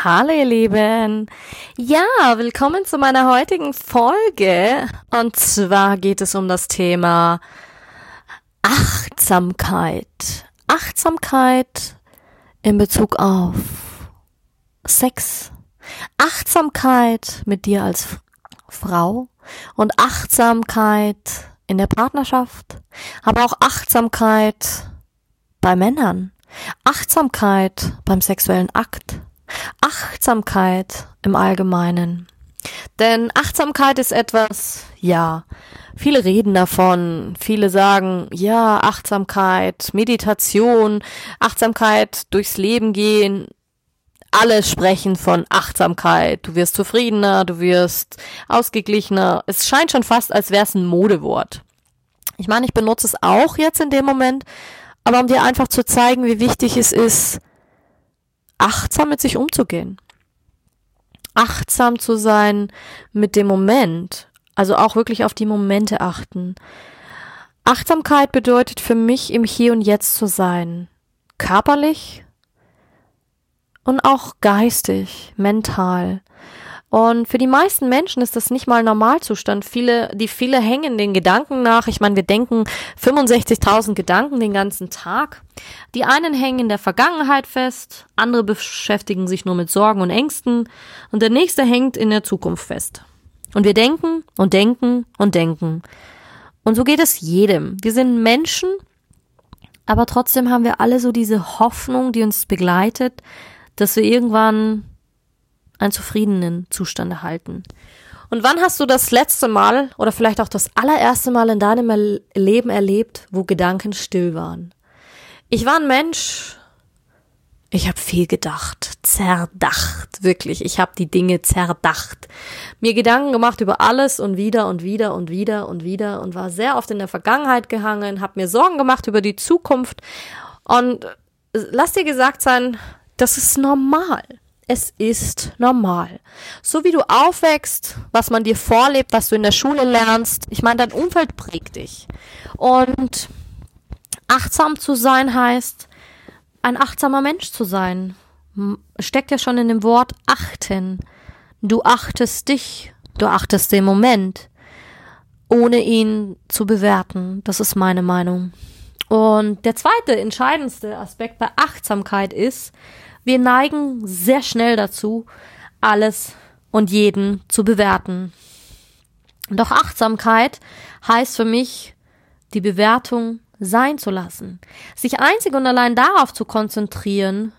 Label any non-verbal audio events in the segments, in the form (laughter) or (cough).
Hallo ihr Lieben. Ja, willkommen zu meiner heutigen Folge. Und zwar geht es um das Thema Achtsamkeit. Achtsamkeit in Bezug auf Sex. Achtsamkeit mit dir als Frau und Achtsamkeit in der Partnerschaft, aber auch Achtsamkeit bei Männern, Achtsamkeit beim sexuellen Akt, Achtsamkeit im Allgemeinen. Denn Achtsamkeit ist etwas, ja, viele reden davon, viele sagen, ja, Achtsamkeit, Meditation, Achtsamkeit durchs Leben gehen, alle sprechen von Achtsamkeit. Du wirst zufriedener, du wirst ausgeglichener. Es scheint schon fast, als wäre es ein Modewort. Ich meine, ich benutze es auch jetzt in dem Moment, aber um dir einfach zu zeigen, wie wichtig es ist, achtsam mit sich umzugehen. Achtsam zu sein mit dem Moment, also auch wirklich auf die Momente achten. Achtsamkeit bedeutet für mich im Hier und Jetzt zu sein. Körperlich und auch geistig, mental. Und für die meisten Menschen ist das nicht mal Normalzustand. Viele, die viele hängen den Gedanken nach. Ich meine, wir denken 65.000 Gedanken den ganzen Tag. Die einen hängen in der Vergangenheit fest, andere beschäftigen sich nur mit Sorgen und Ängsten und der nächste hängt in der Zukunft fest. Und wir denken und denken und denken. Und so geht es jedem. Wir sind Menschen, aber trotzdem haben wir alle so diese Hoffnung, die uns begleitet, dass wir irgendwann einen zufriedenen Zustand erhalten. Und wann hast du das letzte Mal oder vielleicht auch das allererste Mal in deinem Leben erlebt, wo Gedanken still waren? Ich war ein Mensch, ich habe viel gedacht, zerdacht, wirklich. Ich habe die Dinge zerdacht. Mir Gedanken gemacht über alles und wieder und wieder und wieder und wieder und war sehr oft in der Vergangenheit gehangen, habe mir Sorgen gemacht über die Zukunft und lass dir gesagt sein, das ist normal es ist normal. So wie du aufwächst, was man dir vorlebt, was du in der Schule lernst, ich meine, dein Umfeld prägt dich. Und achtsam zu sein heißt, ein achtsamer Mensch zu sein. Steckt ja schon in dem Wort achten. Du achtest dich, du achtest den Moment, ohne ihn zu bewerten. Das ist meine Meinung. Und der zweite, entscheidendste Aspekt bei Achtsamkeit ist, wir neigen sehr schnell dazu, alles und jeden zu bewerten. Doch Achtsamkeit heißt für mich, die Bewertung sein zu lassen, sich einzig und allein darauf zu konzentrieren,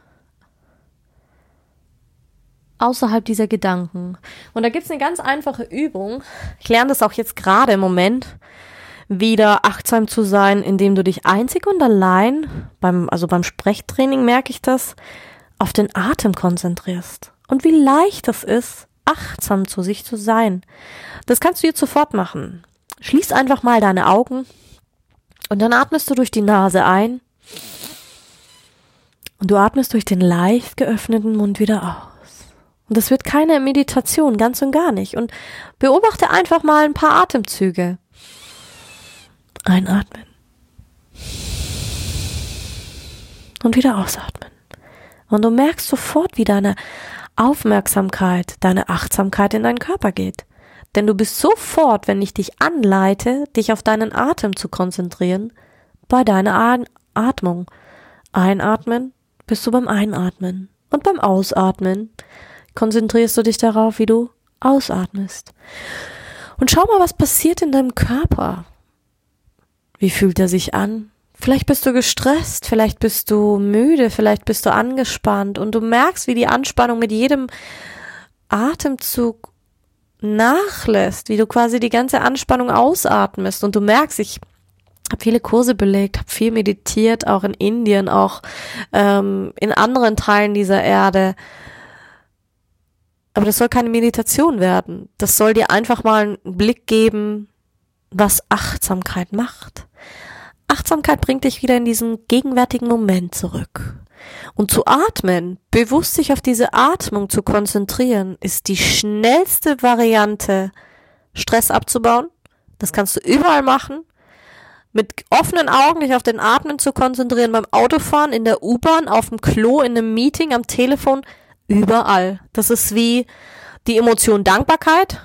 außerhalb dieser Gedanken. Und da gibt's eine ganz einfache Übung. Ich lerne das auch jetzt gerade im Moment, wieder achtsam zu sein, indem du dich einzig und allein beim, also beim Sprechtraining merke ich das, auf den Atem konzentrierst und wie leicht es ist, achtsam zu sich zu sein. Das kannst du jetzt sofort machen. Schließ einfach mal deine Augen und dann atmest du durch die Nase ein und du atmest durch den leicht geöffneten Mund wieder aus. Und das wird keine Meditation, ganz und gar nicht. Und beobachte einfach mal ein paar Atemzüge. Einatmen. Und wieder ausatmen. Und du merkst sofort, wie deine Aufmerksamkeit, deine Achtsamkeit in deinen Körper geht. Denn du bist sofort, wenn ich dich anleite, dich auf deinen Atem zu konzentrieren, bei deiner Atmung. Einatmen bist du beim Einatmen. Und beim Ausatmen konzentrierst du dich darauf, wie du ausatmest. Und schau mal, was passiert in deinem Körper. Wie fühlt er sich an? Vielleicht bist du gestresst, vielleicht bist du müde, vielleicht bist du angespannt und du merkst, wie die Anspannung mit jedem Atemzug nachlässt, wie du quasi die ganze Anspannung ausatmest und du merkst, ich habe viele Kurse belegt, habe viel meditiert, auch in Indien, auch ähm, in anderen Teilen dieser Erde. Aber das soll keine Meditation werden. Das soll dir einfach mal einen Blick geben, was Achtsamkeit macht. Achtsamkeit bringt dich wieder in diesen gegenwärtigen Moment zurück. Und zu atmen, bewusst sich auf diese Atmung zu konzentrieren, ist die schnellste Variante, Stress abzubauen. Das kannst du überall machen. Mit offenen Augen dich auf den Atmen zu konzentrieren, beim Autofahren, in der U-Bahn, auf dem Klo, in einem Meeting, am Telefon, überall. Das ist wie die Emotion Dankbarkeit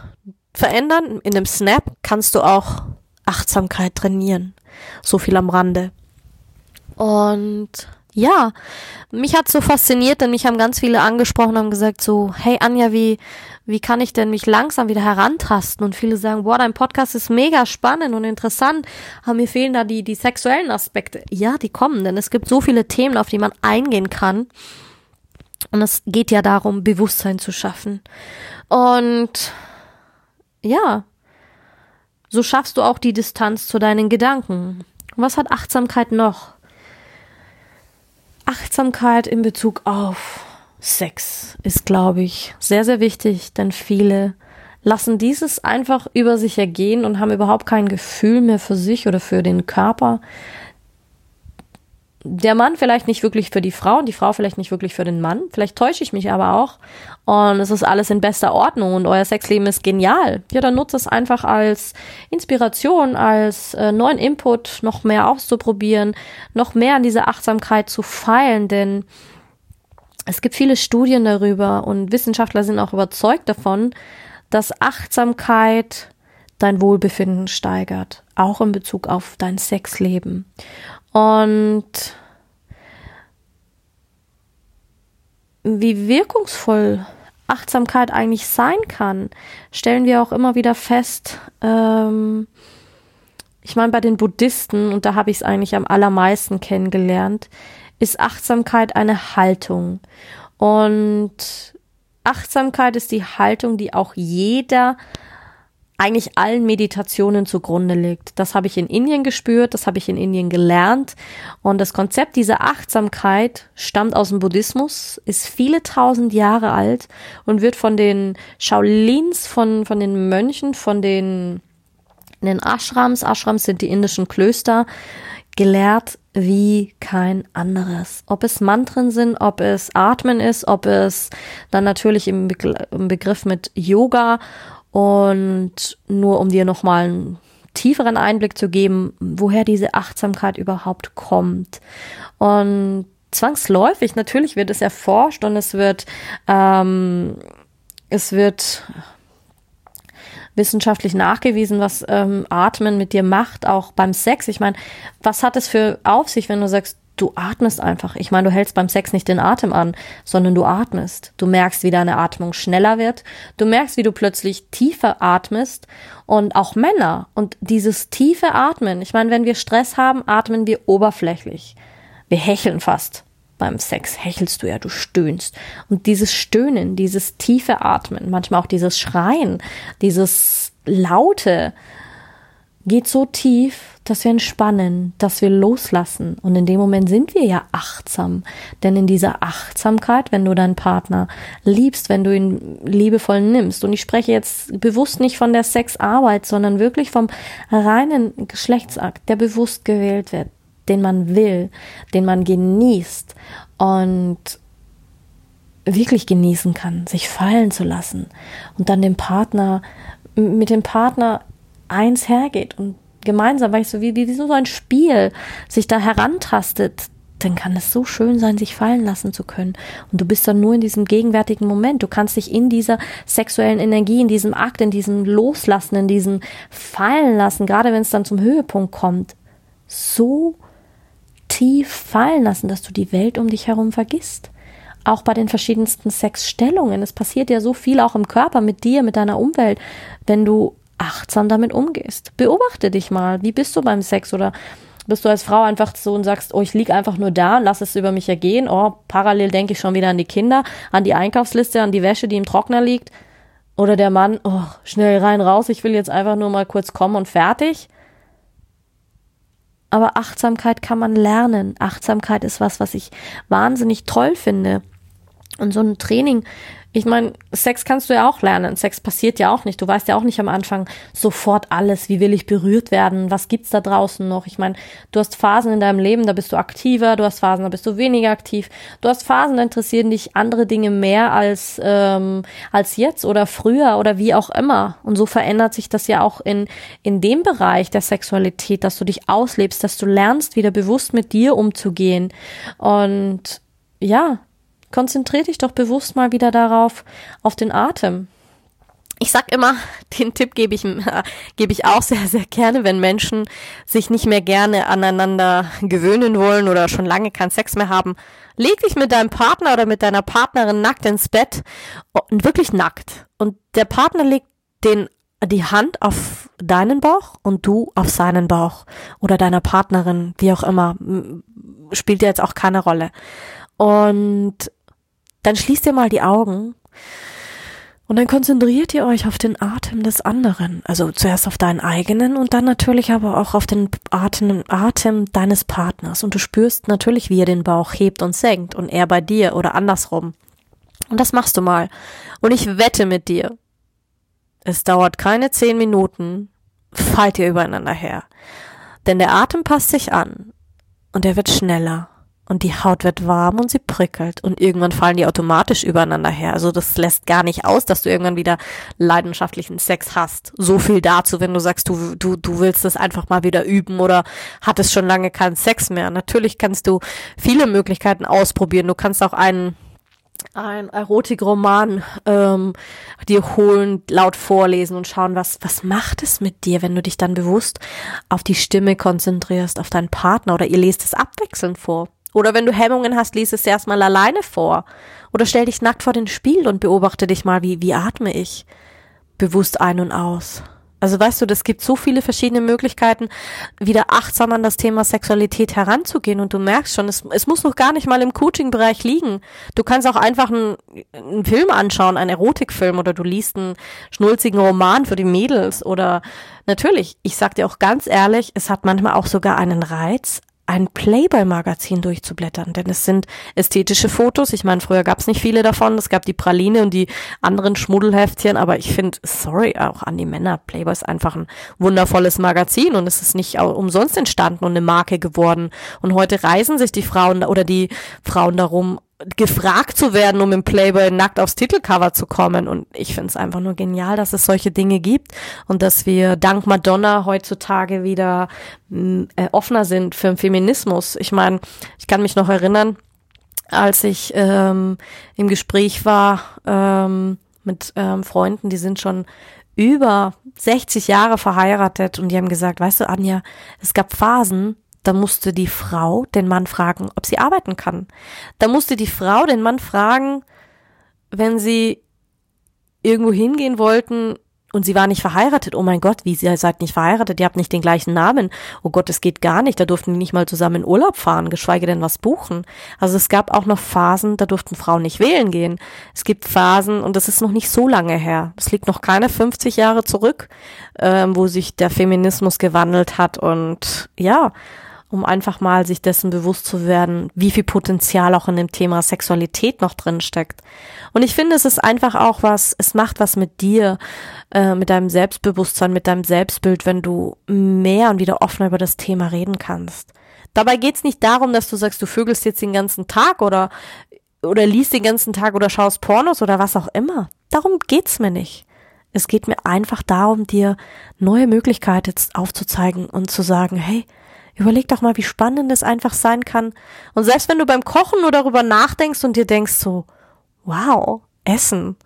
verändern. In einem Snap kannst du auch Achtsamkeit trainieren. So viel am Rande. Und ja, mich hat so fasziniert, denn mich haben ganz viele angesprochen haben gesagt so, hey Anja, wie, wie kann ich denn mich langsam wieder herantasten? Und viele sagen, boah, dein Podcast ist mega spannend und interessant, aber mir fehlen da die, die sexuellen Aspekte. Ja, die kommen, denn es gibt so viele Themen, auf die man eingehen kann. Und es geht ja darum, Bewusstsein zu schaffen. Und ja, so schaffst du auch die Distanz zu deinen Gedanken. Was hat Achtsamkeit noch? Achtsamkeit in Bezug auf Sex ist, glaube ich, sehr, sehr wichtig, denn viele lassen dieses einfach über sich ergehen und haben überhaupt kein Gefühl mehr für sich oder für den Körper der Mann vielleicht nicht wirklich für die Frau und die Frau vielleicht nicht wirklich für den Mann. Vielleicht täusche ich mich aber auch. Und es ist alles in bester Ordnung und euer Sexleben ist genial. Ja, dann nutzt es einfach als Inspiration, als äh, neuen Input, noch mehr auszuprobieren, noch mehr an dieser Achtsamkeit zu feilen, denn es gibt viele Studien darüber und Wissenschaftler sind auch überzeugt davon, dass Achtsamkeit dein Wohlbefinden steigert, auch in Bezug auf dein Sexleben. Und wie wirkungsvoll Achtsamkeit eigentlich sein kann, stellen wir auch immer wieder fest. Ähm, ich meine, bei den Buddhisten, und da habe ich es eigentlich am allermeisten kennengelernt, ist Achtsamkeit eine Haltung. Und Achtsamkeit ist die Haltung, die auch jeder eigentlich allen Meditationen zugrunde liegt. Das habe ich in Indien gespürt, das habe ich in Indien gelernt. Und das Konzept dieser Achtsamkeit stammt aus dem Buddhismus, ist viele tausend Jahre alt und wird von den Shaolins, von, von den Mönchen, von den, den Ashrams, Ashrams sind die indischen Klöster, gelehrt wie kein anderes. Ob es Mantren sind, ob es Atmen ist, ob es dann natürlich im, Begriff mit Yoga und nur um dir nochmal einen tieferen Einblick zu geben, woher diese Achtsamkeit überhaupt kommt. Und zwangsläufig, natürlich wird es erforscht und es wird, ähm, es wird wissenschaftlich nachgewiesen, was ähm, Atmen mit dir macht, auch beim Sex. Ich meine, was hat es für auf sich, wenn du sagst, du atmest einfach. Ich meine, du hältst beim Sex nicht den Atem an, sondern du atmest. Du merkst, wie deine Atmung schneller wird. Du merkst, wie du plötzlich tiefer atmest. Und auch Männer. Und dieses tiefe Atmen. Ich meine, wenn wir Stress haben, atmen wir oberflächlich. Wir hecheln fast. Beim Sex hechelst du ja, du stöhnst. Und dieses Stöhnen, dieses tiefe Atmen, manchmal auch dieses Schreien, dieses Laute, geht so tief, dass wir entspannen, dass wir loslassen. Und in dem Moment sind wir ja achtsam. Denn in dieser Achtsamkeit, wenn du deinen Partner liebst, wenn du ihn liebevoll nimmst, und ich spreche jetzt bewusst nicht von der Sexarbeit, sondern wirklich vom reinen Geschlechtsakt, der bewusst gewählt wird, den man will, den man genießt und wirklich genießen kann, sich fallen zu lassen und dann dem Partner, mit dem Partner eins hergeht und gemeinsam, weil ich so wie, wie so ein Spiel sich da herantastet, dann kann es so schön sein, sich fallen lassen zu können. Und du bist dann nur in diesem gegenwärtigen Moment. Du kannst dich in dieser sexuellen Energie, in diesem Akt, in diesem Loslassen, in diesem Fallen lassen, gerade wenn es dann zum Höhepunkt kommt, so tief fallen lassen, dass du die Welt um dich herum vergisst. Auch bei den verschiedensten Sexstellungen. Es passiert ja so viel auch im Körper mit dir, mit deiner Umwelt, wenn du achtsam damit umgehst. Beobachte dich mal. Wie bist du beim Sex oder bist du als Frau einfach so und sagst, oh, ich lieg einfach nur da und lass es über mich ergehen. Oh, parallel denke ich schon wieder an die Kinder, an die Einkaufsliste, an die Wäsche, die im Trockner liegt. Oder der Mann, oh, schnell rein, raus, ich will jetzt einfach nur mal kurz kommen und fertig. Aber Achtsamkeit kann man lernen. Achtsamkeit ist was, was ich wahnsinnig toll finde. Und so ein Training Ich meine, Sex kannst du ja auch lernen. Sex passiert ja auch nicht. Du weißt ja auch nicht am Anfang sofort alles. Wie will ich berührt werden? Was gibt's da draußen noch? Ich meine, du hast Phasen in deinem Leben, da bist du aktiver. Du hast Phasen, da bist du weniger aktiv. Du hast Phasen, da interessieren dich andere Dinge mehr als ähm, als jetzt oder früher oder wie auch immer. Und so verändert sich das ja auch in in dem Bereich der Sexualität, dass du dich auslebst, dass du lernst, wieder bewusst mit dir umzugehen. Und ja, konzentrier dich doch bewusst mal wieder darauf, auf den Atem. Ich sag immer, (laughs) den Tipp gebe ich, äh, gebe ich auch sehr, sehr gerne, wenn Menschen sich nicht mehr gerne aneinander gewöhnen wollen oder schon lange keinen Sex mehr haben. Leg dich mit deinem Partner oder mit deiner Partnerin nackt ins Bett und wirklich nackt. Und der Partner legt den, die Hand auf deinen Bauch und du auf seinen Bauch oder deiner Partnerin, wie auch immer. Spielt ja jetzt auch keine Rolle. Und dann schließt ihr mal die Augen und dann konzentriert ihr euch auf den Atem des anderen. Also zuerst auf deinen eigenen und dann natürlich aber auch auf den Atem, Atem deines Partners. Und du spürst natürlich, wie er den Bauch hebt und senkt und er bei dir oder andersrum. Und das machst du mal. Und ich wette mit dir, es dauert keine zehn Minuten, fallt ihr übereinander her. Denn der Atem passt sich an und er wird schneller und die Haut wird warm und sie prickelt und irgendwann fallen die automatisch übereinander her. Also das lässt gar nicht aus, dass du irgendwann wieder leidenschaftlichen Sex hast. So viel dazu, wenn du sagst, du, du, du willst das einfach mal wieder üben oder hattest schon lange keinen Sex mehr. Natürlich kannst du viele Möglichkeiten ausprobieren. Du kannst auch einen ein Erotikroman ähm, dir holen, laut vorlesen und schauen, was, was macht es mit dir, wenn du dich dann bewusst auf die Stimme konzentrierst, auf deinen Partner oder ihr lest es abwechselnd vor. Oder wenn du Hemmungen hast, lies es erstmal alleine vor. Oder stell dich nackt vor den Spiegel und beobachte dich mal, wie, wie atme ich bewusst ein und aus. Also weißt du, das gibt so viele verschiedene Möglichkeiten, wieder achtsam an das Thema Sexualität heranzugehen. Und du merkst schon, es, es muss noch gar nicht mal im Coaching-Bereich liegen. Du kannst auch einfach einen, einen Film anschauen, einen Erotikfilm, oder du liest einen schnulzigen Roman für die Mädels. Oder natürlich, ich sag dir auch ganz ehrlich, es hat manchmal auch sogar einen Reiz, ein Playboy-Magazin durchzublättern, denn es sind ästhetische Fotos. Ich meine, früher gab es nicht viele davon. Es gab die Praline und die anderen Schmuddelheftchen, aber ich finde, sorry, auch an die Männer, Playboy ist einfach ein wundervolles Magazin und es ist nicht umsonst entstanden und eine Marke geworden. Und heute reisen sich die Frauen oder die Frauen darum, gefragt zu werden, um im Playboy nackt aufs Titelcover zu kommen. Und ich finde es einfach nur genial, dass es solche Dinge gibt und dass wir dank Madonna heutzutage wieder mm, äh, offener sind für den Feminismus. Ich meine, ich kann mich noch erinnern, als ich ähm, im Gespräch war ähm, mit ähm, Freunden, die sind schon über 60 Jahre verheiratet und die haben gesagt, weißt du, Anja, es gab Phasen, da musste die Frau den Mann fragen, ob sie arbeiten kann. Da musste die Frau den Mann fragen, wenn sie irgendwo hingehen wollten und sie war nicht verheiratet. Oh mein Gott, wie sie seid nicht verheiratet? Ihr habt nicht den gleichen Namen. Oh Gott, es geht gar nicht. Da durften die nicht mal zusammen in Urlaub fahren, geschweige denn was buchen. Also es gab auch noch Phasen, da durften Frauen nicht wählen gehen. Es gibt Phasen, und das ist noch nicht so lange her. Es liegt noch keine 50 Jahre zurück, ähm, wo sich der Feminismus gewandelt hat und ja, um einfach mal sich dessen bewusst zu werden, wie viel Potenzial auch in dem Thema Sexualität noch drin steckt. Und ich finde, es ist einfach auch was, es macht was mit dir, äh, mit deinem Selbstbewusstsein, mit deinem Selbstbild, wenn du mehr und wieder offener über das Thema reden kannst. Dabei geht's nicht darum, dass du sagst, du vögelst jetzt den ganzen Tag oder oder liest den ganzen Tag oder schaust Pornos oder was auch immer. Darum geht's mir nicht. Es geht mir einfach darum, dir neue Möglichkeiten aufzuzeigen und zu sagen, hey, Überleg doch mal, wie spannend es einfach sein kann. Und selbst wenn du beim Kochen nur darüber nachdenkst und dir denkst so, wow, Essen,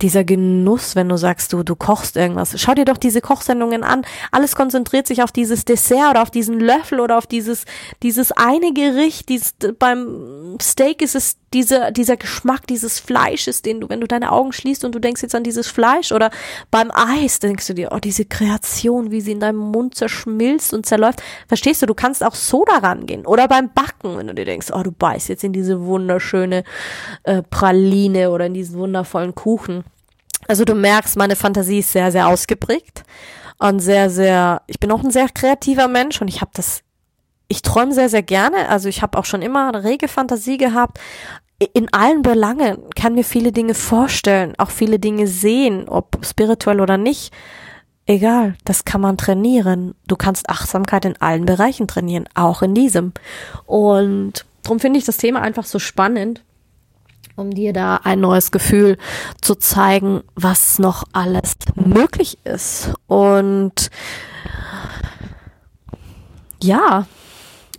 dieser Genuss, wenn du sagst, du, du kochst irgendwas. Schau dir doch diese Kochsendungen an. Alles konzentriert sich auf dieses Dessert oder auf diesen Löffel oder auf dieses, dieses eine Gericht. Dieses, beim Steak ist es diese, dieser Geschmack dieses Fleisches, den du, wenn du deine Augen schließt und du denkst jetzt an dieses Fleisch oder beim Eis, denkst du dir, oh, diese Kreation, wie sie in deinem Mund zerschmilzt und zerläuft. Verstehst du, du kannst auch so daran gehen. Oder beim Backen, wenn du dir denkst, oh, du beißt jetzt in diese wunderschöne äh, Praline oder in diesen wundervollen Kuchen. Also du merkst, meine Fantasie ist sehr, sehr ausgeprägt und sehr, sehr, ich bin auch ein sehr kreativer Mensch und ich habe das, ich träume sehr, sehr gerne. Also ich habe auch schon immer eine rege Fantasie gehabt. in allen Belangen, kann mir viele Dinge vorstellen, auch viele Dinge sehen, ob spirituell oder nicht. Egal, das kann man trainieren. Du kannst Achtsamkeit in allen Bereichen trainieren, auch in diesem. Und darum finde ich das Thema einfach so spannend, um dir da ein neues Gefühl zu zeigen, was noch alles möglich ist. Und ja,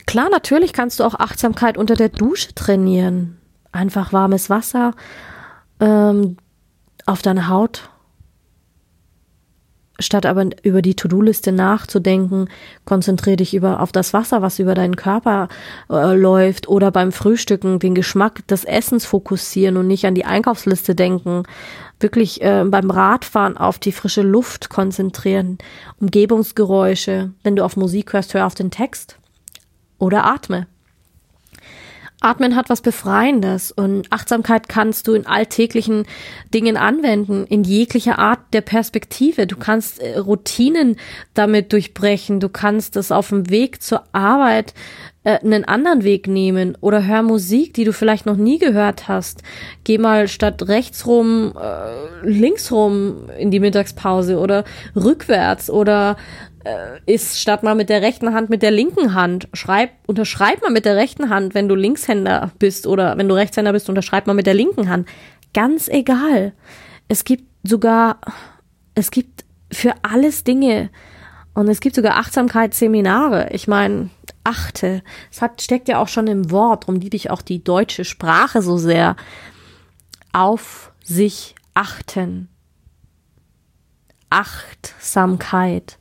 klar, natürlich kannst du auch Achtsamkeit unter der Dusche trainieren. Einfach warmes Wasser ähm, auf deine Haut Statt aber über die To-Do-Liste nachzudenken, konzentriere dich über, auf das Wasser, was über deinen Körper äh, läuft oder beim Frühstücken den Geschmack des Essens fokussieren und nicht an die Einkaufsliste denken. Wirklich äh, beim Radfahren auf die frische Luft konzentrieren, Umgebungsgeräusche. Wenn du auf Musik hörst, hör auf den Text oder atme. Atmen hat was Befreiendes und Achtsamkeit kannst du in alltäglichen Dingen anwenden, in jeglicher Art der Perspektive. Du kannst äh, Routinen damit durchbrechen, du kannst es auf dem Weg zur Arbeit äh, einen anderen Weg nehmen oder hör Musik, die du vielleicht noch nie gehört hast. Geh mal statt rechts rum, äh, links rum in die Mittagspause oder rückwärts oder ist statt mal mit der rechten Hand mit der linken Hand. Schreib, unterschreib mal mit der rechten Hand, wenn du Linkshänder bist oder wenn du Rechtshänder bist, unterschreib mal mit der linken Hand. Ganz egal. Es gibt sogar, es gibt für alles Dinge und es gibt sogar Achtsamkeitsseminare. Ich meine, achte. Es hat, steckt ja auch schon im Wort, darum liebe ich auch die deutsche Sprache so sehr. Auf sich achten. Achtsamkeit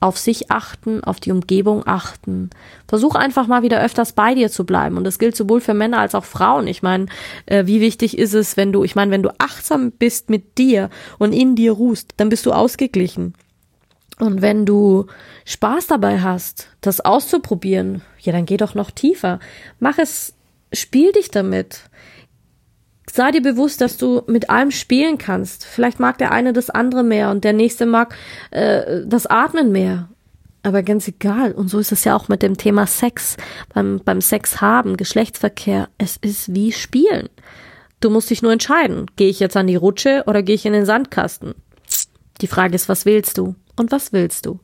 auf sich achten, auf die Umgebung achten. Versuch einfach mal wieder öfters bei dir zu bleiben. Und das gilt sowohl für Männer als auch Frauen. Ich meine, äh, wie wichtig ist es, wenn du, ich meine, wenn du achtsam bist mit dir und in dir ruhst, dann bist du ausgeglichen. Und wenn du Spaß dabei hast, das auszuprobieren, ja, dann geh doch noch tiefer. Mach es, spiel dich damit sei dir bewusst, dass du mit allem spielen kannst. Vielleicht mag der eine das andere mehr und der nächste mag äh, das Atmen mehr. Aber ganz egal. Und so ist es ja auch mit dem Thema Sex, beim, beim Sex haben, Geschlechtsverkehr. Es ist wie Spielen. Du musst dich nur entscheiden. Gehe ich jetzt an die Rutsche oder gehe ich in den Sandkasten? Die Frage ist, was willst du? Und was willst du?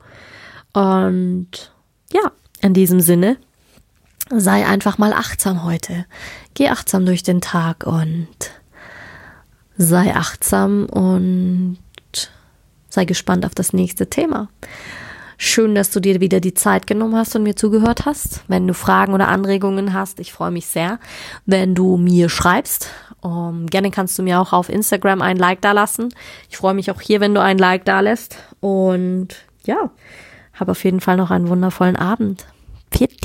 Und ja, in diesem Sinne sei einfach mal achtsam heute. Geh achtsam durch den Tag und sei achtsam und sei gespannt auf das nächste Thema. Schön, dass du dir wieder die Zeit genommen hast und mir zugehört hast. Wenn du Fragen oder Anregungen hast, ich freue mich sehr, wenn du mir schreibst. Um, gerne kannst du mir auch auf Instagram ein Like da lassen. Ich freue mich auch hier, wenn du ein Like da lässt. Und ja, hab auf jeden Fall noch einen wundervollen Abend. Pfiat